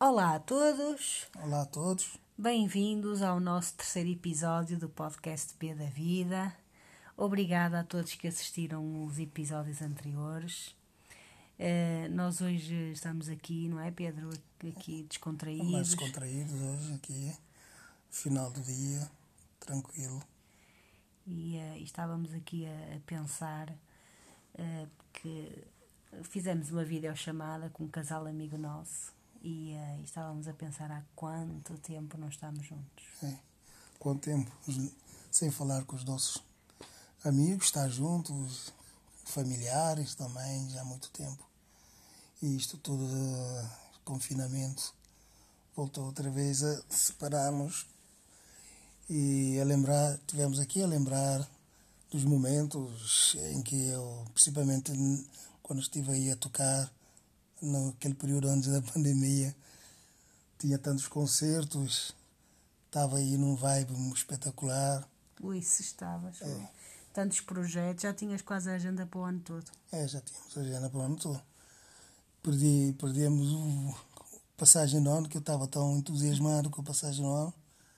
Olá a todos, Olá a todos. bem-vindos ao nosso terceiro episódio do podcast B da Vida. Obrigada a todos que assistiram os episódios anteriores. Eh, nós hoje estamos aqui, não é, Pedro? Aqui Mais descontraídos. descontraídos hoje aqui. Final do dia, tranquilo. E, e estávamos aqui a, a pensar eh, que fizemos uma videochamada com um casal amigo nosso e, eh, e estávamos a pensar há quanto tempo não estamos juntos. É. Quanto tempo sem falar com os nossos amigos, estar juntos, familiares também, já há muito tempo. E isto tudo, eh, confinamento, voltou outra vez a separarmos e a lembrar, tivemos aqui a lembrar dos momentos em que eu, principalmente quando estive aí a tocar, naquele período antes da pandemia, tinha tantos concertos, estava aí num vibe espetacular. Ui, se estavas. ui. Tantos projetos, já tinhas quase a agenda para o ano todo. É, já tínhamos a agenda para o ano todo. Perdi, perdemos o passagem no ano, que eu estava tão entusiasmado com a passagem no ano.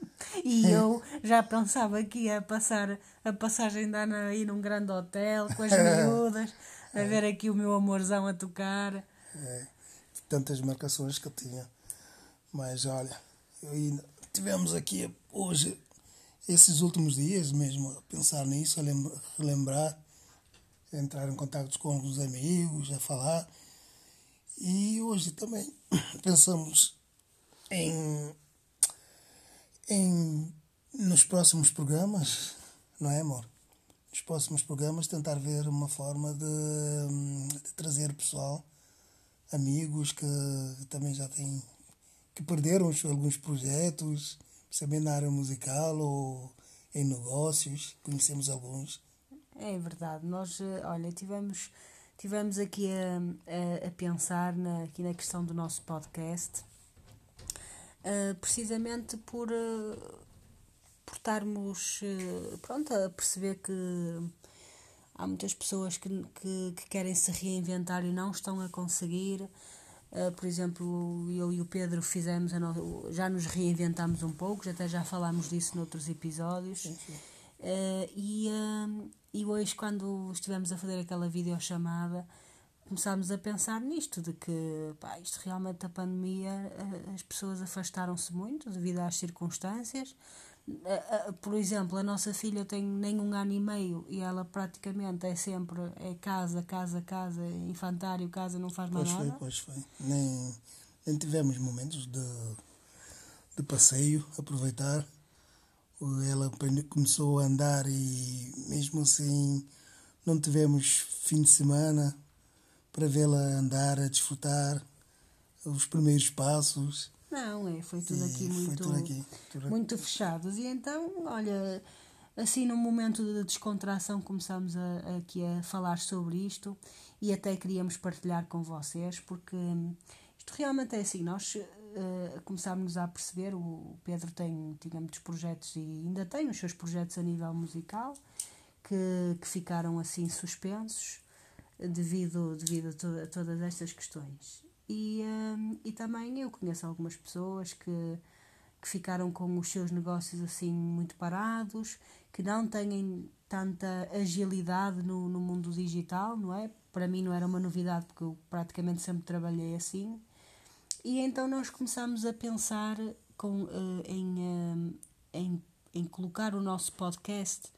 E eu já pensava que ia passar a passagem de ano aí num grande hotel, com as miúdas, a ver aqui o meu amorzão a tocar. É, tantas marcações que eu tinha. Mas olha, eu ainda, tivemos aqui hoje, esses últimos dias mesmo, a pensar nisso, a lem- relembrar, a entrar em contato com alguns amigos, a falar. E hoje também pensamos em, em nos próximos programas, não é amor? Nos próximos programas tentar ver uma forma de, de trazer pessoal amigos que também já têm que perderam alguns projetos, também na área musical ou em negócios, conhecemos alguns. É verdade, nós, eh, olha, tivemos, tivemos aqui a, a, a pensar na, aqui na questão do nosso podcast, eh, precisamente por, eh, por estarmos eh, pronto, a perceber que há muitas pessoas que, que, que querem se reinventar e não estão a conseguir. Uh, por exemplo, eu e o Pedro fizemos, no- já nos reinventamos um pouco, até já falámos disso noutros episódios. Uh, e, um, e hoje, quando estivemos a fazer aquela videochamada, começámos a pensar nisto, de que pá, isto realmente a pandemia, uh, as pessoas afastaram-se muito devido às circunstâncias. Por exemplo, a nossa filha tem nem um ano e meio e ela praticamente é sempre é casa, casa, casa, infantário, casa, não faz mais Pois foi, nada. pois foi. Nem, nem tivemos momentos de, de passeio, aproveitar. Ela começou a andar e mesmo assim não tivemos fim de semana para vê-la andar, a desfrutar os primeiros passos. Não, é, foi tudo aqui muito, tudo aqui, tudo aqui. muito fechados. E então, olha, assim num momento de descontração começámos a, aqui a falar sobre isto e até queríamos partilhar com vocês, porque isto realmente é assim, nós eh, começámos a perceber, o Pedro tem, tinha muitos projetos e ainda tem os seus projetos a nível musical que, que ficaram assim suspensos devido, devido a, to- a todas estas questões. E, hum, e também eu conheço algumas pessoas que, que ficaram com os seus negócios assim muito parados, que não têm tanta agilidade no, no mundo digital, não é? Para mim não era uma novidade porque eu praticamente sempre trabalhei assim. E então nós começamos a pensar com, eh, em, eh, em, em colocar o nosso podcast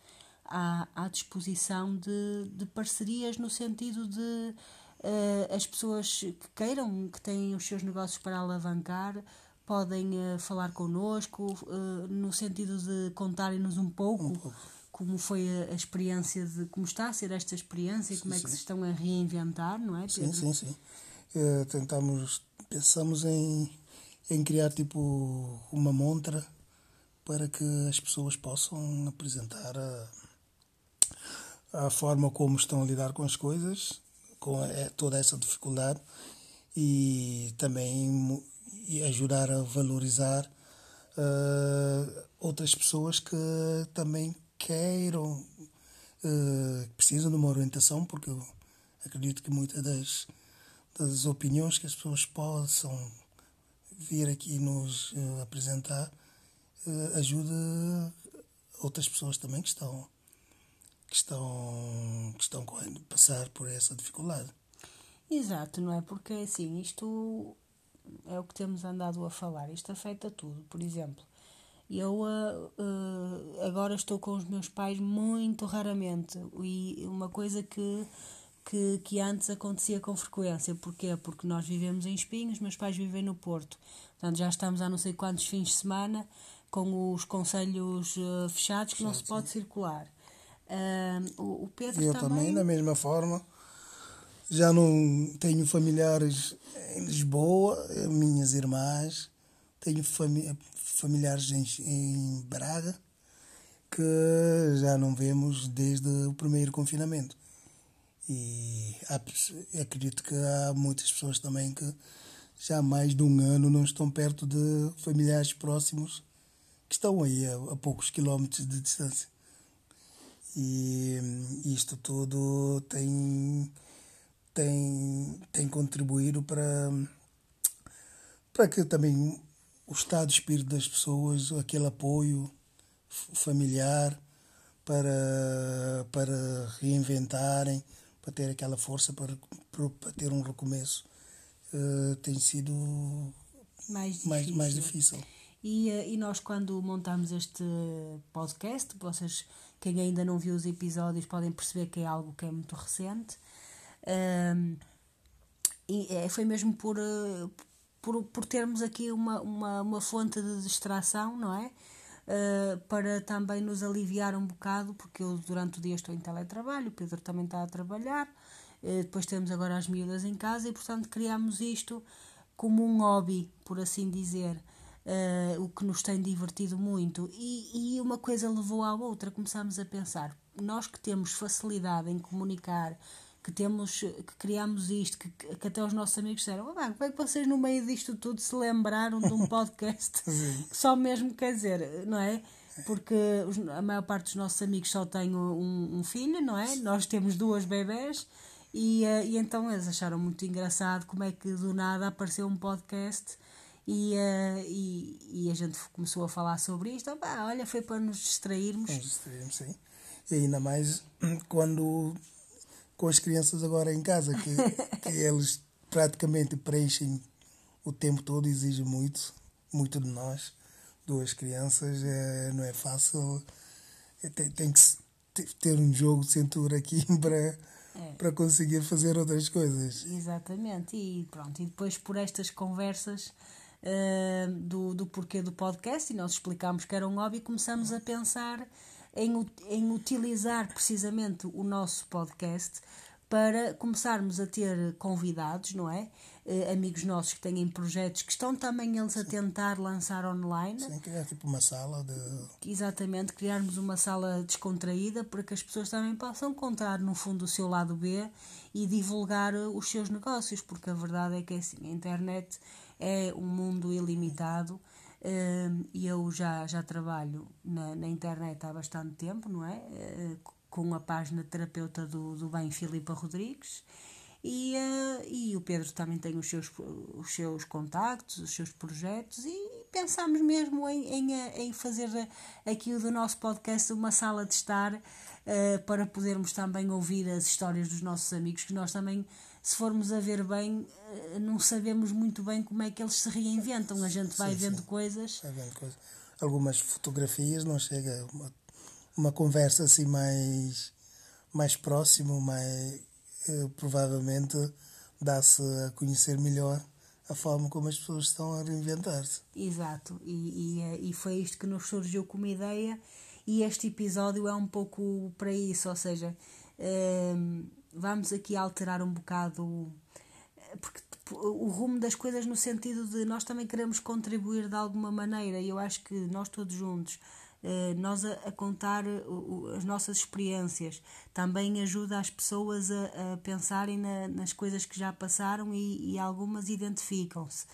à, à disposição de, de parcerias no sentido de as pessoas que queiram, que têm os seus negócios para alavancar, podem eh, falar connosco eh, no sentido de contarem-nos um pouco, como foi a, experiência de como está a ser esta experiência, como é que se estão a reinventar, não é, Sim, Pedro? sim, sim. Eh, tentamos, pensamos em, em criar tipo uma montra para que as pessoas possam apresentar a, a forma como estão a lidar com as coisas, com eh, toda essa dificuldade e também ajudar a valorizar eh, outras pessoas que também queiram, que precisam de uma orientação, porque eu acredito que muitas das, das opiniões que as pessoas possam vir aqui nos uh, apresentar uh, ajuda outras pessoas também que estão que estão que estão correndo passar por essa dificuldade. Exato, não é? Porque assim, isto é o que temos andado a falar, isto afeta tudo. Por exemplo, eu uh, agora estou com os meus pais muito raramente e uma coisa que, que, que antes acontecia com frequência. Porquê? Porque nós vivemos em Espinhos, meus pais vivem no Porto. Portanto, já estamos há não sei quantos fins de semana com os conselhos uh, fechados que não se pode circular. O, o Pedro eu também... também, da mesma forma. Já não tenho familiares em Lisboa, minhas irmãs, tenho fami familiares em, em Braga que já não vemos desde o primeiro confinamento. E há, acredito que há muitas pessoas também que já há mais de um ano não estão perto de familiares próximos que estão aí a, a poucos quilómetros de distância. E isto tudo tem tem, tem contribuído para, para que também o estado de espírito das pessoas, aquele apoio familiar para, para reinventarem, para ter aquela força para, para ter um recomeço, uh, tem sido mais difícil. Mais, mais difícil. E, eh, e nós, quando montamos este podcast, vocês, quem ainda não viu os episódios, podem perceber que é algo que é muito recente. Um, e é, foi mesmo por, eh, por, por termos aqui uma, uma, uma fonte de distração, não é? Uh, para também nos aliviar um bocado, porque eu durante o dia estou em teletrabalho, o Pedro também está a trabalhar, uh, depois temos agora as miúdas em casa e, portanto, criamos isto como um hobby, por assim dizer, uh, o que nos tem divertido muito. E, e uma coisa levou à outra, começámos a pensar, nós que temos facilidade em comunicar que temos, que criamos isto, que, que até os nossos amigos disseram, ah, como é que vocês no meio disto tudo se lembraram de um podcast que só mesmo quer dizer, não é? Porque a maior parte dos nossos amigos só tem um, um filho, não é? Nós temos duas bebés e, uh, e então eles acharam muito engraçado como é que do nada apareceu um podcast e, uh, e, e, a gente começou a falar sobre isto. Ah, olha, foi para nos distrairmos. Nos distrairmos, sim. E ainda mais quando com as crianças agora em casa, que, que eles praticamente preenchem o tempo todo, exige muito, muito de nós. Duas crianças é, não é fácil, é, tem, tem que ter um jogo de cintura aqui para, é. para conseguir fazer outras coisas. Exatamente, e pronto, e depois por estas conversas uh, do, do porquê do podcast, e nós explicámos que era um hobby, começamos a pensar em, em utilizar precisamente o nosso podcast para começarmos a ter convidados, não é? Uh, amigos nossos que têm projetos que estão também eles a tentar lançar online. Sim, criar tipo uma sala de. Exatamente, criarmos uma sala descontraída para que as pessoas também possam contar no fundo o seu lado B e divulgar os seus negócios, porque a verdade é que é assim, a internet é um mundo ilimitado e eu já, já trabalho na, na internet há bastante tempo, não é? Uh, com a página terapeuta do, do Bem Filipa Rodrigues. E, uh, e o Pedro também tem os seus, os seus contactos, os seus projetos, e pensámos mesmo em, em, em fazer aqui do nosso podcast uma sala de estar para podermos também ouvir as histórias dos nossos amigos, que nós também se formos a ver bem, eh, não sabemos muito bem como é que eles se reinventam. A gente vai sim, vendo sim. coisas. Vai vendo coisas. Algumas fotografias não chega uma, uma conversa assim mais, mais próximo, mais eh, provavelmente dá-se a conhecer melhor a forma como as pessoas estão a reinventar-se. Exato, e, e, eh, e foi isto que nos surgiu como ideia, e este episódio é um pouco para isso, ou seja, ehm, vamos aqui alterar um bocado porque o rumo das coisas no sentido de nós também queremos contribuir de alguma maneira e eu acho que nós todos juntos eh, nós a, a contar as nossas experiências também ajuda as pessoas a, a pensarem na, nas coisas que já passaram e, e algumas identificam-se.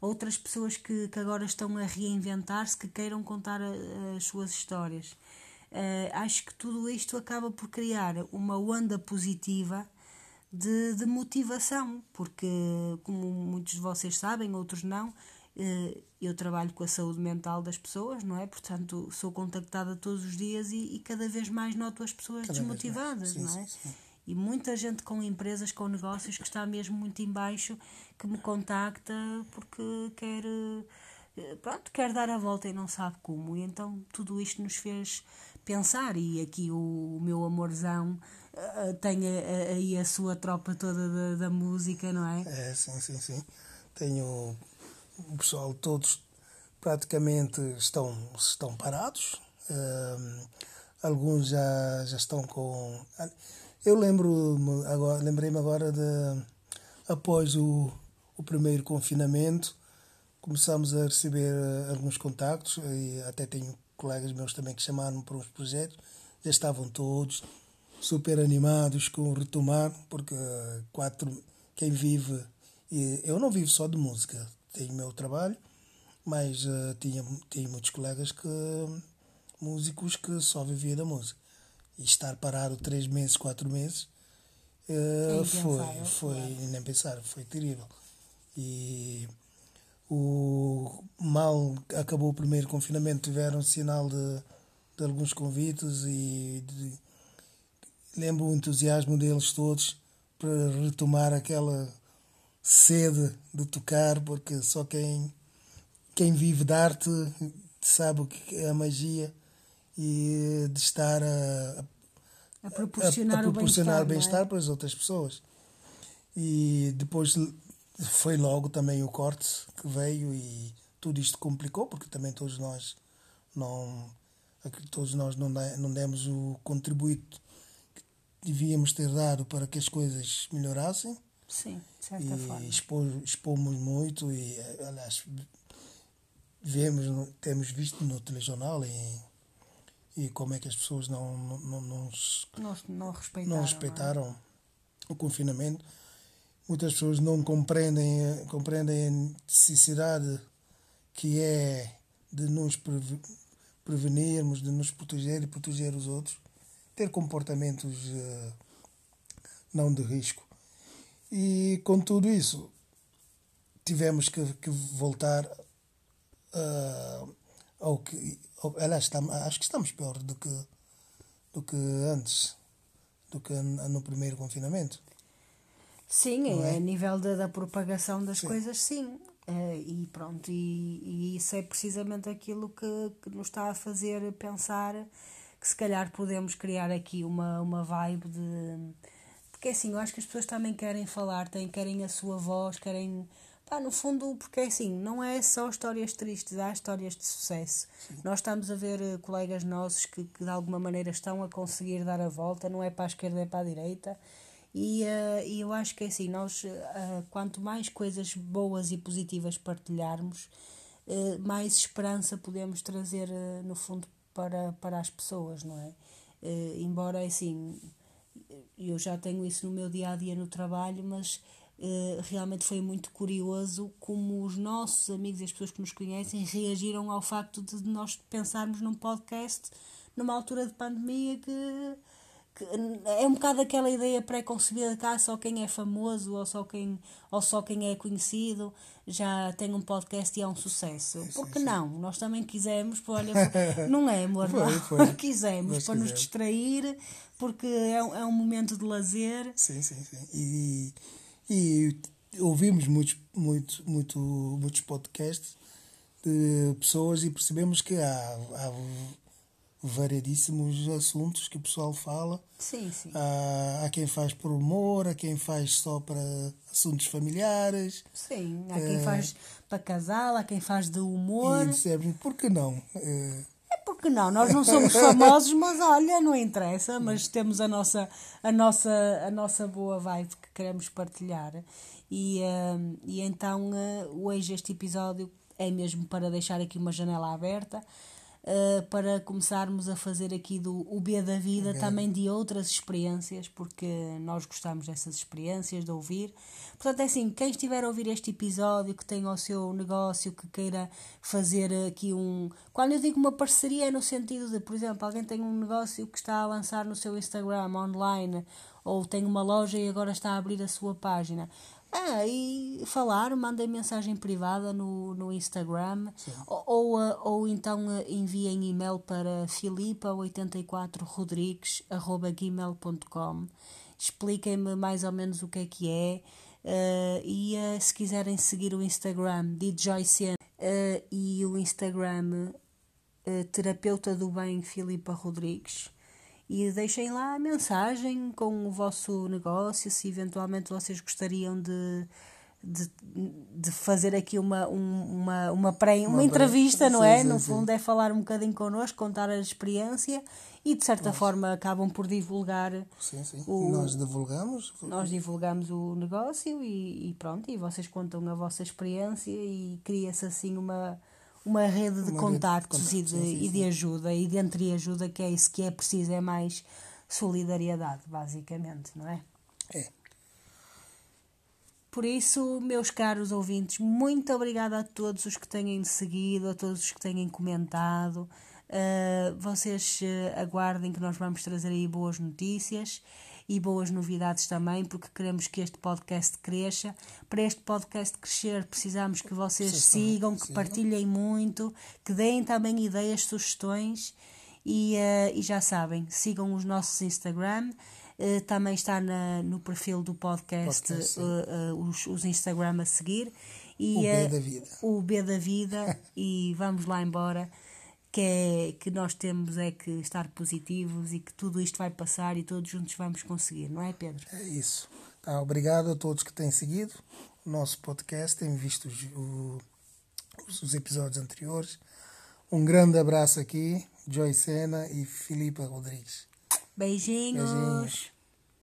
Outras pessoas que, que agora estão a reinventar-se que queiram contar a, as suas histórias acho que tudo isto acaba por criar uma onda positiva de, de motivação, porque, como muitos de vocês sabem, outros não, Uh, eu trabalho com a saúde mental das pessoas, não é? Portanto, sou contactada todos os dias e, e cada vez mais noto as pessoas cada desmotivadas, sim, não é? Sim, sim. E muita gente com empresas, com negócios que está mesmo muito embaixo, que me contacta porque quer, eh, pronto, quer dar a volta e não sabe como. E então tudo isto nos fez pensar e aqui o, o meu amorzão uh, tem aí a, a, sua tropa toda da, da música, não é? É, sim, sim, sim. Tenho o pessoal todos praticamente estão, estão parados. Uh, alguns já, já estão com. Eu lembro agora, lembrei-me agora de após o, o primeiro confinamento começamos a receber eh, alguns contactos e até tenho colegas meus também que chamaram para uns projetos já estavam todos super animados com retomar porque quatro quem vive e eu não vivo só de música tenho meu trabalho mas uh, tinha, tinha muitos colegas que músicos que só viviam da música. E estar parado três meses, quatro meses uh, foi, foi nem pensar, foi terrível. E o mal acabou o primeiro confinamento, tiveram sinal de, de alguns convites e de, lembro o entusiasmo deles todos para retomar aquela sede de tocar, porque só quem quem vive de arte sabe o que é a magia e de estar a, a proporcionar, a, a proporcionar bem-estar bem é? para as outras pessoas. E depois foi logo também o corte que veio e tudo isto complicou, porque também todos nós não todos nós não, não demos o contributo que devíamos ter dado para que as coisas melhorassem. Sim, de certa e forma. expomos muito e, aliás, vemos, temos visto no telejornal e, e como é que as pessoas não, não, não, não, não respeitaram, não respeitaram não é? o confinamento. Muitas pessoas não compreendem, compreendem a necessidade que é de nos prevenirmos, de nos proteger e proteger os outros, ter comportamentos uh, não de risco. E com tudo isso, tivemos que, que voltar uh, ao que. Ao, aliás, acho que estamos pior do que, do que antes, do que no primeiro confinamento. Sim, é? a nível da, da propagação das sim. coisas, sim. Uh, e pronto, e, e, isso é precisamente aquilo que, que nos está a fazer pensar que se calhar podemos criar aqui uma, uma vibe de. Porque assim, eu acho que as pessoas também querem falar, têm, querem a sua voz, querem Pá, no fundo, porque é assim, não é só histórias tristes, há histórias de sucesso. Sim. Nós estamos a ver uh, colegas nossos que, que, de alguma maneira estão a conseguir dar a volta, não é para a esquerda, é para a direita. E, uh, e eu acho que é assim, nós, uh, quanto mais coisas boas e positivas partilharmos, mais esperança podemos trazer, no fundo, para, para as pessoas, não é? embora, assim, eu já tenho isso no meu dia a dia no trabalho, mas Uh, realmente foi muito curioso como os nossos amigos e as pessoas que nos conhecem reagiram ao facto de nós pensarmos num podcast numa altura de pandemia que é um bocado aquela ideia pré-concebida de cá só quem é famoso ou só quem, ou só quem é conhecido já tem um podcast e é um sucesso. Sim, Porque sim, não? Nós também quisemos, olha, não é amor, foi, não. Foi. quisemos Nós para quisemos. nos distrair, porque é, é um momento de lazer. Sim, sim, sim. E e ouvimos muitos, muito, muito, muitos podcasts de pessoas e percebemos que há, há variedíssimos assuntos que o pessoal fala. Sim, sim. Há, há quem faz por humor, há quem faz só para assuntos familiares. Sim, há quem é, faz para casal, há quem faz de humor. E dissemos, por que não? É, porque não, nós não somos famosos, mas olha, não interessa, mas temos a nossa, a nossa, a nossa boa vibe que queremos partilhar. E, uh, e então uh, hoje este episódio é mesmo para deixar aqui uma janela aberta uh, para começarmos a fazer aqui do o B da vida okay. também de outras experiências, porque nós gostamos dessas experiências, de ouvir. Portanto, é assim, quem estiver a ouvir este episódio, que tenha o seu negócio, que queira fazer aqui um. Quando eu digo uma parceria, é no sentido de, por exemplo, alguém tem um negócio que está a lançar no seu Instagram online ou tem uma loja e agora está a abrir a sua página Ah, e falar, mandem mensagem privada no, no Instagram. Ou, ou, uh, ou então uh, enviem e-mail para filipa84rodrigues.gmail.com Expliquem-me mais ou menos o que é que é. Uh, e uh, se quiserem seguir o Instagram de Joyce uh, e o Instagram Terapeuta do Bem Filipa Rodrigues e deixem lá a mensagem com o vosso negócio, se eventualmente vocês gostariam de, de, de fazer aqui uma, uma, uma, pré, uma, uma entrevista, não é? Sim, no fundo, sim. é falar um bocadinho connosco, contar a experiência e de certa Nós. forma acabam por divulgar. Sim, sim. O, nós divulgamos. Nós divulgamos o negócio e, e pronto, e vocês contam a vossa experiência e cria-se assim uma uma rede de uma contactos rede de contactos, e, de, e de ajuda e de entreajuda, que é isso que é preciso, é mais solidariedade, basicamente, não é? É. Por isso, meus caros ouvintes, muito obrigada a todos os que têm seguido, a todos os que têm comentado. Uh, vocês uh, aguardem que nós vamos trazer aí boas notícias e boas novidades também, porque queremos que este podcast cresça. Para este podcast crescer, precisamos que vocês Sim, sigam, que partilhem muito, que deem também ideias, sugestões e, uh, e já sabem, sigam os nossos Instagram. Uh, também está na, no perfil do podcast, podcast uh, os, os Instagram a seguir. E, o B da vida. O B da vida. e vamos lá embora que, é, que nós temos é que estar positivos e que tudo isto vai passar e todos juntos vamos conseguir, não é, Pedro? É isso. Tá, obrigado a todos que têm seguido o nosso podcast, têm visto os, o, os episódios anteriores. Um grande abraço aqui, Joy Sena e Filipa Rodrigues. Beijinhos. Beijinhos.